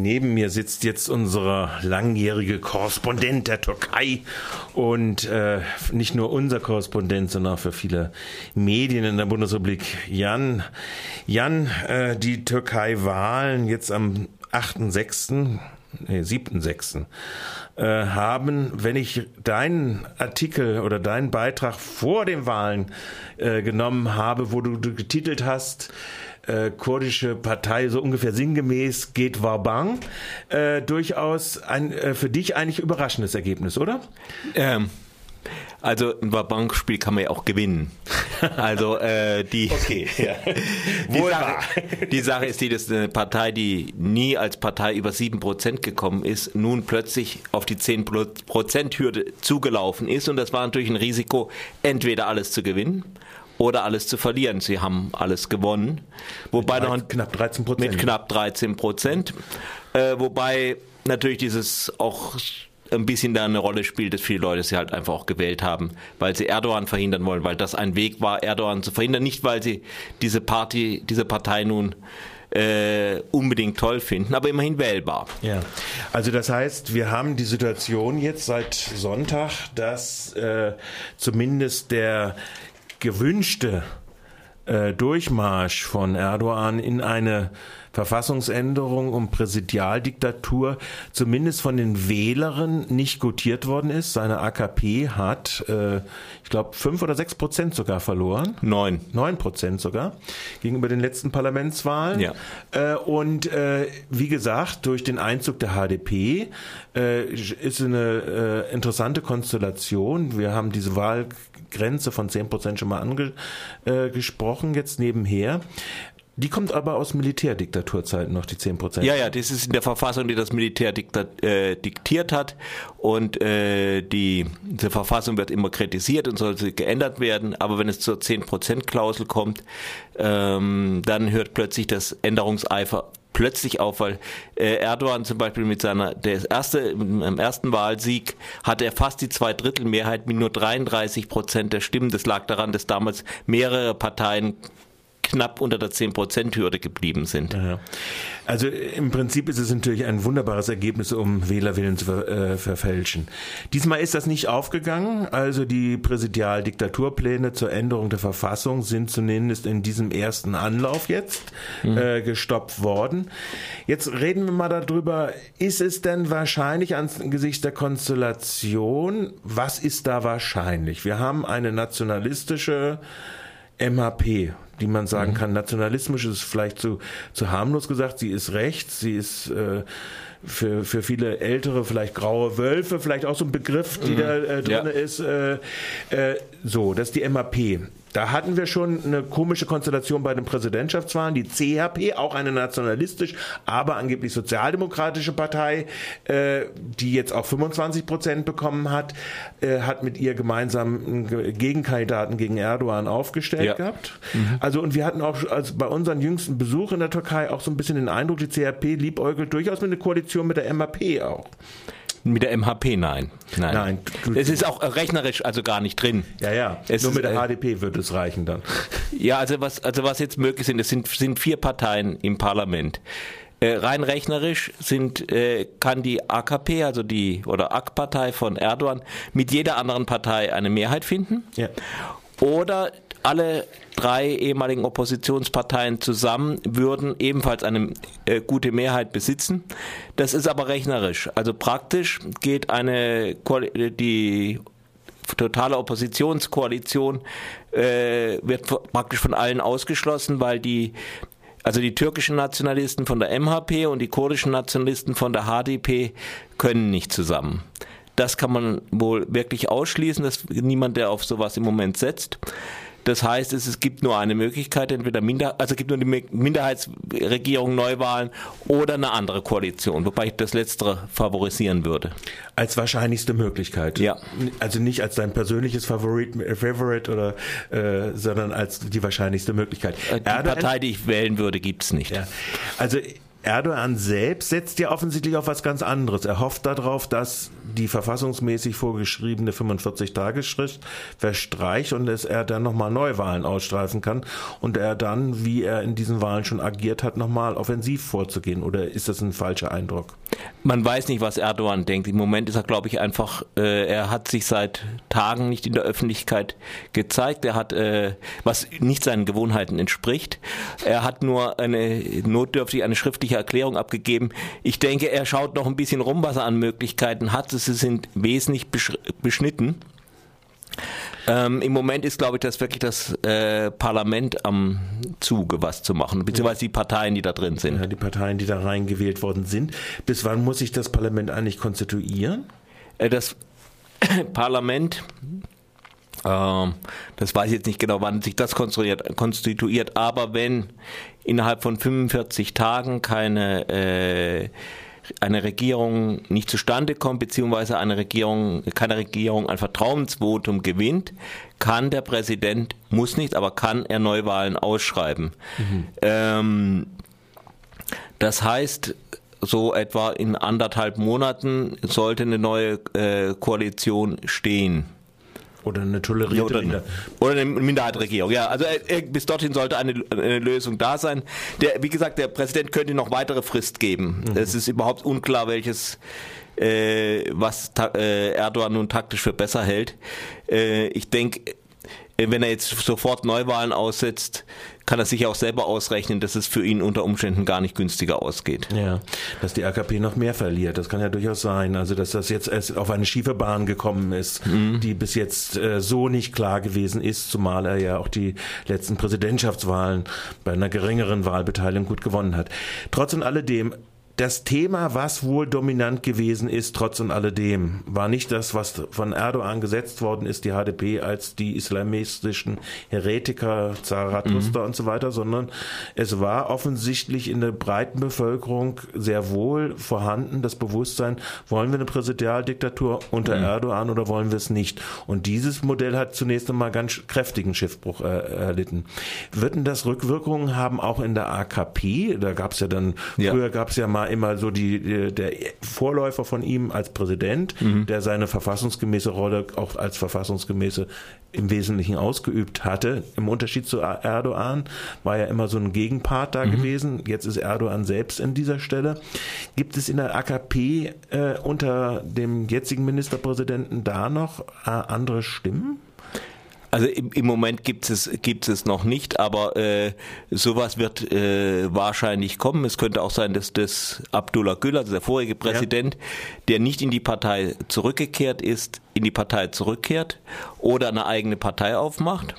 Neben mir sitzt jetzt unser langjährige Korrespondent der Türkei und äh, nicht nur unser Korrespondent, sondern auch für viele Medien in der Bundesrepublik. Jan, Jan, äh, die Türkei-Wahlen jetzt am 8.6., nee, 7.6. Äh, haben, wenn ich deinen Artikel oder deinen Beitrag vor den Wahlen äh, genommen habe, wo du, du getitelt hast, äh, kurdische Partei so ungefähr sinngemäß geht Warbang. Äh, durchaus ein äh, für dich eigentlich überraschendes Ergebnis, oder? Ähm, also ein Warbang-Spiel kann man ja auch gewinnen. Also äh, die, okay, ja. die, Sache, die Sache ist die, dass eine Partei, die nie als Partei über 7% gekommen ist, nun plötzlich auf die 10%-Hürde zugelaufen ist. Und das war natürlich ein Risiko, entweder alles zu gewinnen oder alles zu verlieren. Sie haben alles gewonnen. Wobei mit noch ein, knapp 13 Prozent. Mit knapp 13 Prozent. Äh, wobei natürlich dieses auch ein bisschen da eine Rolle spielt, dass viele Leute sie halt einfach auch gewählt haben, weil sie Erdogan verhindern wollen, weil das ein Weg war, Erdogan zu verhindern, nicht weil sie diese Party, diese Partei nun äh, unbedingt toll finden, aber immerhin wählbar. Ja, also das heißt, wir haben die Situation jetzt seit Sonntag, dass äh, zumindest der gewünschte äh, Durchmarsch von Erdogan in eine Verfassungsänderung und Präsidialdiktatur zumindest von den Wählern nicht gutiert worden ist. Seine AKP hat, äh, ich glaube, fünf oder sechs Prozent sogar verloren. Neun. Neun Prozent sogar gegenüber den letzten Parlamentswahlen. Ja. Äh, und äh, wie gesagt, durch den Einzug der HDP äh, ist eine äh, interessante Konstellation. Wir haben diese Wahlgrenze von zehn Prozent schon mal angesprochen, jetzt nebenher. Die kommt aber aus Militärdiktaturzeiten noch, die 10 Prozent. Ja, ja, das ist in der Verfassung, die das Militär diktat, äh, diktiert hat. Und äh, die, diese Verfassung wird immer kritisiert und soll geändert werden. Aber wenn es zur 10 Prozent Klausel kommt, ähm, dann hört plötzlich das Änderungseifer plötzlich auf, weil äh, Erdogan zum Beispiel mit seiner der erste im ersten Wahlsieg hatte er fast die Zweidrittelmehrheit mit nur 33 Prozent der Stimmen. Das lag daran, dass damals mehrere Parteien knapp unter der 10%-Hürde geblieben sind. Ja. Also im Prinzip ist es natürlich ein wunderbares Ergebnis, um Wählerwillen zu ver äh, verfälschen. Diesmal ist das nicht aufgegangen. Also die Präsidialdiktaturpläne zur Änderung der Verfassung sind zumindest in diesem ersten Anlauf jetzt mhm. äh, gestoppt worden. Jetzt reden wir mal darüber, ist es denn wahrscheinlich angesichts der Konstellation, was ist da wahrscheinlich? Wir haben eine nationalistische MHP, die man sagen mhm. kann. Nationalismus ist vielleicht zu, zu harmlos gesagt. Sie ist rechts, sie ist äh, für, für viele Ältere vielleicht graue Wölfe, vielleicht auch so ein Begriff, die mhm. da äh, drin ja. ist. Äh, äh, so, das ist die MAP. Da hatten wir schon eine komische Konstellation bei den Präsidentschaftswahlen. Die CHP, auch eine nationalistisch, aber angeblich sozialdemokratische Partei, äh, die jetzt auch 25 Prozent bekommen hat, äh, hat mit ihr gemeinsam einen Gegenkandidaten gegen Erdogan aufgestellt ja. gehabt. Mhm. Also und wir hatten auch also bei unseren jüngsten Besuch in der Türkei auch so ein bisschen den Eindruck, die CHP liebäugelt durchaus mit einer Koalition mit der MAP auch. Mit der MHP nein. Nein. nein es ist auch rechnerisch also gar nicht drin. Ja, ja. Es Nur mit der HDP äh, würde es reichen dann. Ja, also was, also was jetzt möglich sind, es sind, sind vier Parteien im Parlament. Äh, rein rechnerisch sind, äh, kann die AKP, also die oder AK-Partei von Erdogan, mit jeder anderen Partei eine Mehrheit finden. Ja. Oder alle drei ehemaligen Oppositionsparteien zusammen würden ebenfalls eine äh, gute Mehrheit besitzen. Das ist aber rechnerisch. Also praktisch geht eine die totale Oppositionskoalition äh, wird praktisch von allen ausgeschlossen, weil die also die türkischen Nationalisten von der MHP und die kurdischen Nationalisten von der HDP können nicht zusammen. Das kann man wohl wirklich ausschließen, dass niemand, der auf sowas im Moment setzt. Das heißt, es, es gibt nur eine Möglichkeit, entweder Minder, also gibt nur die Minderheitsregierung, Neuwahlen oder eine andere Koalition, wobei ich das letztere favorisieren würde. Als wahrscheinlichste Möglichkeit. Ja. Also nicht als dein persönliches Favorit, Favorite oder, äh, sondern als die wahrscheinlichste Möglichkeit. Äh, die Erdogan, Partei, die ich wählen würde, gibt es nicht. Ja. Also Erdogan selbst setzt ja offensichtlich auf was ganz anderes. Er hofft darauf, dass die verfassungsmäßig vorgeschriebene 45-Tagesschrift verstreicht und dass er dann nochmal Neuwahlen ausstreifen kann und er dann, wie er in diesen Wahlen schon agiert hat, nochmal offensiv vorzugehen. Oder ist das ein falscher Eindruck? Man weiß nicht, was Erdogan denkt. Im Moment ist er, glaube ich, einfach, äh, er hat sich seit Tagen nicht in der Öffentlichkeit gezeigt. Er hat, äh, was nicht seinen Gewohnheiten entspricht. Er hat nur eine notdürftig eine schriftliche Erklärung abgegeben. Ich denke, er schaut noch ein bisschen rum, was er an Möglichkeiten hat. Sie sind wesentlich beschnitten. Ähm, Im Moment ist, glaube ich, das wirklich das äh, Parlament am Zuge, was zu machen, beziehungsweise die Parteien, die da drin sind. Ja, die Parteien, die da reingewählt worden sind. Bis wann muss sich das Parlament eigentlich konstituieren? Äh, das Parlament das weiß ich jetzt nicht genau, wann sich das konstituiert, aber wenn innerhalb von 45 Tagen keine äh, eine Regierung nicht zustande kommt, beziehungsweise eine Regierung, keine Regierung ein Vertrauensvotum gewinnt, kann der Präsident, muss nicht, aber kann er Neuwahlen ausschreiben. Mhm. Ähm, das heißt, so etwa in anderthalb Monaten sollte eine neue äh, Koalition stehen. Oder eine tolerierte oder, Minderheit. Oder eine Minderheitsregierung, ja. Also äh, bis dorthin sollte eine, eine, Lösung da sein. Der, wie gesagt, der Präsident könnte noch weitere Frist geben. Mhm. Es ist überhaupt unklar, welches äh, was äh, Erdogan nun taktisch für besser hält. Äh, ich denke, wenn er jetzt sofort Neuwahlen aussetzt, kann er sich auch selber ausrechnen, dass es für ihn unter Umständen gar nicht günstiger ausgeht. Ja, dass die AKP noch mehr verliert, das kann ja durchaus sein. Also dass das jetzt erst auf eine schiefe Bahn gekommen ist, mhm. die bis jetzt äh, so nicht klar gewesen ist, zumal er ja auch die letzten Präsidentschaftswahlen bei einer geringeren Wahlbeteiligung gut gewonnen hat. Trotz und alledem, das Thema, was wohl dominant gewesen ist, trotz und alledem, war nicht das, was von Erdogan gesetzt worden ist, die HDP als die islamistischen Heretiker, Zarathustra mhm. und so weiter, sondern es war offensichtlich in der breiten Bevölkerung sehr wohl vorhanden, das Bewusstsein, wollen wir eine Präsidialdiktatur unter mhm. Erdogan oder wollen wir es nicht? Und dieses Modell hat zunächst einmal ganz kräftigen Schiffbruch äh, erlitten. Würden das Rückwirkungen haben auch in der AKP? Da gab es ja dann, ja. früher gab es ja mal immer so die, der Vorläufer von ihm als Präsident, mhm. der seine verfassungsgemäße Rolle auch als verfassungsgemäße im Wesentlichen ausgeübt hatte. Im Unterschied zu Erdogan war ja immer so ein Gegenpart da mhm. gewesen. Jetzt ist Erdogan selbst in dieser Stelle. Gibt es in der AKP äh, unter dem jetzigen Ministerpräsidenten da noch äh, andere Stimmen? Also im, im Moment gibt es gibt es noch nicht, aber äh, sowas wird äh, wahrscheinlich kommen. Es könnte auch sein, dass das Abdullah Gül, also der vorige Präsident, ja. der nicht in die Partei zurückgekehrt ist, in die Partei zurückkehrt oder eine eigene Partei aufmacht.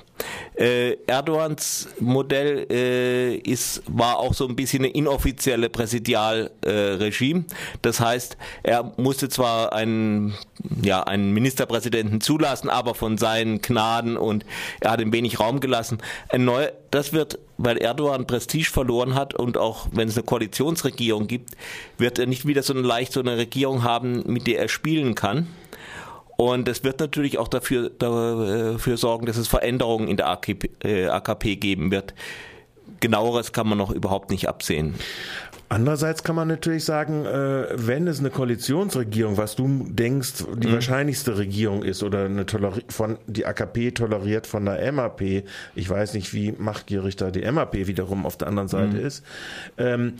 Äh, Erdogans Modell äh, ist, war auch so ein bisschen eine inoffizielle Präsidialregime. Äh, das heißt, er musste zwar einen, ja, einen Ministerpräsidenten zulassen, aber von seinen Gnaden und er hat ihm wenig Raum gelassen. Ein neu, das wird, weil Erdogan Prestige verloren hat und auch wenn es eine Koalitionsregierung gibt, wird er nicht wieder so leicht so eine Regierung haben, mit der er spielen kann. Und es wird natürlich auch dafür, dafür sorgen, dass es Veränderungen in der AKP, äh, AKP geben wird. Genaueres kann man noch überhaupt nicht absehen. Andererseits kann man natürlich sagen, äh, wenn es eine Koalitionsregierung, was du denkst, die mhm. wahrscheinlichste Regierung ist oder eine Toleri von die AKP toleriert von der MAP, ich weiß nicht, wie machtgierig da die MAP wiederum auf der anderen Seite mhm. ist. Ähm,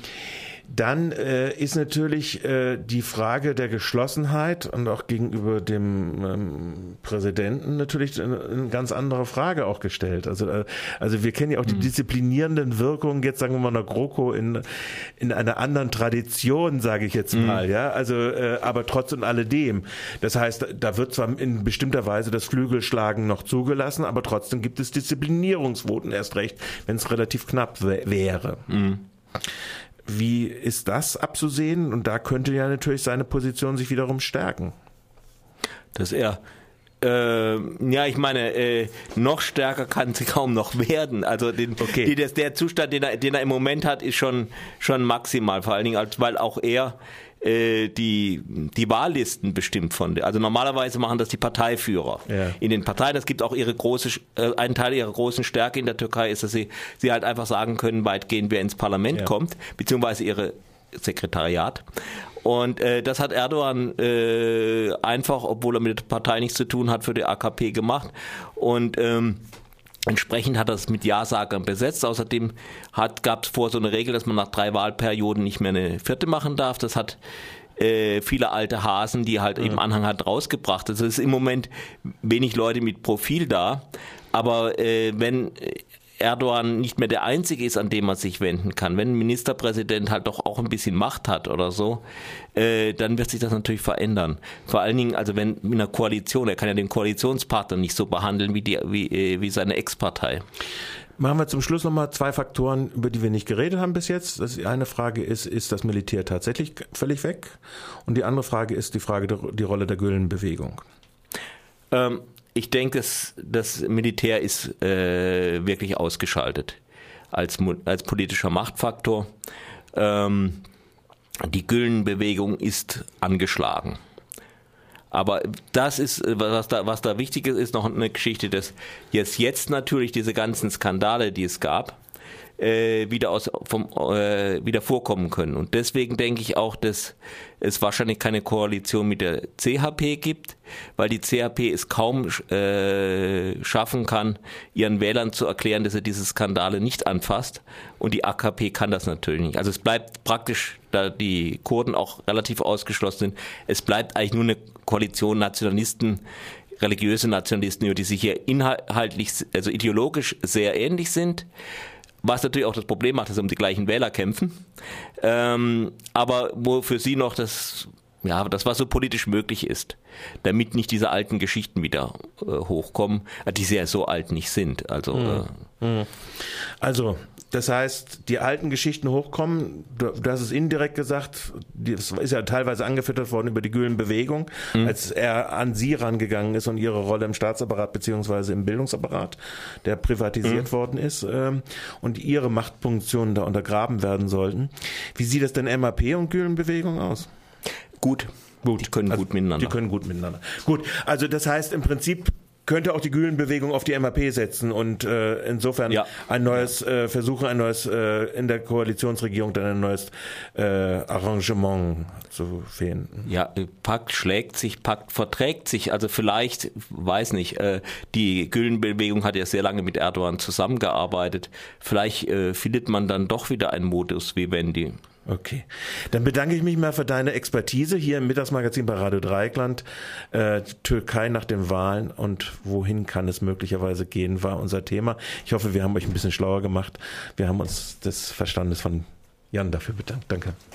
dann äh, ist natürlich äh, die Frage der Geschlossenheit und auch gegenüber dem ähm, Präsidenten natürlich eine, eine, ganz andere Frage auch gestellt. Also, äh, also wir kennen ja auch die mhm. disziplinierenden Wirkungen jetzt sagen wir mal einer GroKo in, in einer anderen Tradition, sage ich jetzt mhm. mal, mhm. ja. Also, äh, aber trotz und alledem. Das heißt, da wird zwar in bestimmter Weise das Flügelschlagen noch zugelassen, aber trotzdem gibt es Disziplinierungsvoten erst recht, wenn es relativ knapp wäre. Mhm. Wie ist das abzusehen? Und da könnte ja natürlich seine Position sich wiederum stärken. Dass er äh, ja, ich meine, äh, noch stärker kann sie kaum noch werden. Also den, okay. die, das, der Zustand, den er, den er im Moment hat, ist schon, schon maximal. Vor allen Dingen, weil auch er äh, die, die Wahllisten bestimmt von. Also normalerweise machen das die Parteiführer. Ja. In den Parteien, das gibt auch ihre große, äh, ein Teil ihrer großen Stärke in der Türkei ist, dass sie, sie halt einfach sagen können, weitgehend wer ins Parlament ja. kommt, beziehungsweise ihre Sekretariat. Und äh, das hat Erdogan äh, einfach, obwohl er mit der Partei nichts zu tun hat, für die AKP gemacht. Und ähm, Entsprechend hat er es mit Ja-Sagern besetzt. Außerdem gab es vor so eine Regel, dass man nach drei Wahlperioden nicht mehr eine vierte machen darf. Das hat äh, viele alte Hasen, die halt ja. eben Anhang hat, rausgebracht. Also es ist im Moment wenig Leute mit Profil da. Aber äh, wenn Erdogan nicht mehr der Einzige ist, an dem man sich wenden kann. Wenn ein Ministerpräsident halt doch auch ein bisschen Macht hat oder so, äh, dann wird sich das natürlich verändern. Vor allen Dingen, also wenn in einer Koalition, er kann ja den Koalitionspartner nicht so behandeln wie, die, wie, äh, wie seine Ex-Partei. Machen wir zum Schluss nochmal zwei Faktoren, über die wir nicht geredet haben bis jetzt. Das eine Frage ist, ist das Militär tatsächlich völlig weg? Und die andere Frage ist die Frage, der, die Rolle der Gülen-Bewegung. Ähm, ich denke, das, das Militär ist äh, wirklich ausgeschaltet als, als politischer Machtfaktor. Ähm, die Güllenbewegung ist angeschlagen. Aber das ist, was da, was da wichtig ist, ist noch eine Geschichte, dass jetzt, jetzt natürlich diese ganzen Skandale, die es gab, äh, wieder aus vom äh, wieder vorkommen können. Und deswegen denke ich auch, dass es wahrscheinlich keine Koalition mit der CHP gibt, weil die CHP es kaum äh, schaffen kann, ihren Wählern zu erklären, dass er diese Skandale nicht anfasst. Und die AKP kann das natürlich nicht. Also es bleibt praktisch, da die Kurden auch relativ ausgeschlossen sind, es bleibt eigentlich nur eine Koalition Nationalisten, religiöse Nationalisten, die sich hier inhaltlich, also ideologisch sehr ähnlich sind was natürlich auch das Problem macht, dass sie um die gleichen Wähler kämpfen. Ähm, aber wo für sie noch das, ja, das, was so politisch möglich ist, damit nicht diese alten Geschichten wieder äh, hochkommen, die sehr so alt nicht sind. Also, mhm. Äh, also das heißt, die alten Geschichten hochkommen, du, du hast es indirekt gesagt, das ist ja teilweise angefüttert worden über die Gülen-Bewegung, mhm. als er an sie rangegangen ist und ihre Rolle im Staatsapparat beziehungsweise im Bildungsapparat, der privatisiert mhm. worden ist, ähm, und ihre Machtfunktionen da untergraben werden sollten. Wie sieht es denn MAP und Gülen-Bewegung aus? Gut. Gut. Die können also, gut miteinander. Die können gut miteinander. Gut. Also das heißt im Prinzip könnte auch die Gülen-Bewegung auf die MAP setzen und äh, insofern ja. ein neues äh, versuchen, ein neues äh, in der Koalitionsregierung dann ein neues äh, Arrangement zu finden. Ja, Pakt schlägt sich, Pakt verträgt sich. Also vielleicht, weiß nicht, äh, die Gülen-Bewegung hat ja sehr lange mit Erdogan zusammengearbeitet. Vielleicht äh, findet man dann doch wieder einen Modus Vivendi. Okay. Dann bedanke ich mich mal für deine Expertise hier im Mittagsmagazin bei Radio Dreieckland. Äh, Türkei nach den Wahlen und wohin kann es möglicherweise gehen, war unser Thema. Ich hoffe, wir haben euch ein bisschen schlauer gemacht. Wir haben uns des Verstandes von Jan dafür bedankt. Danke.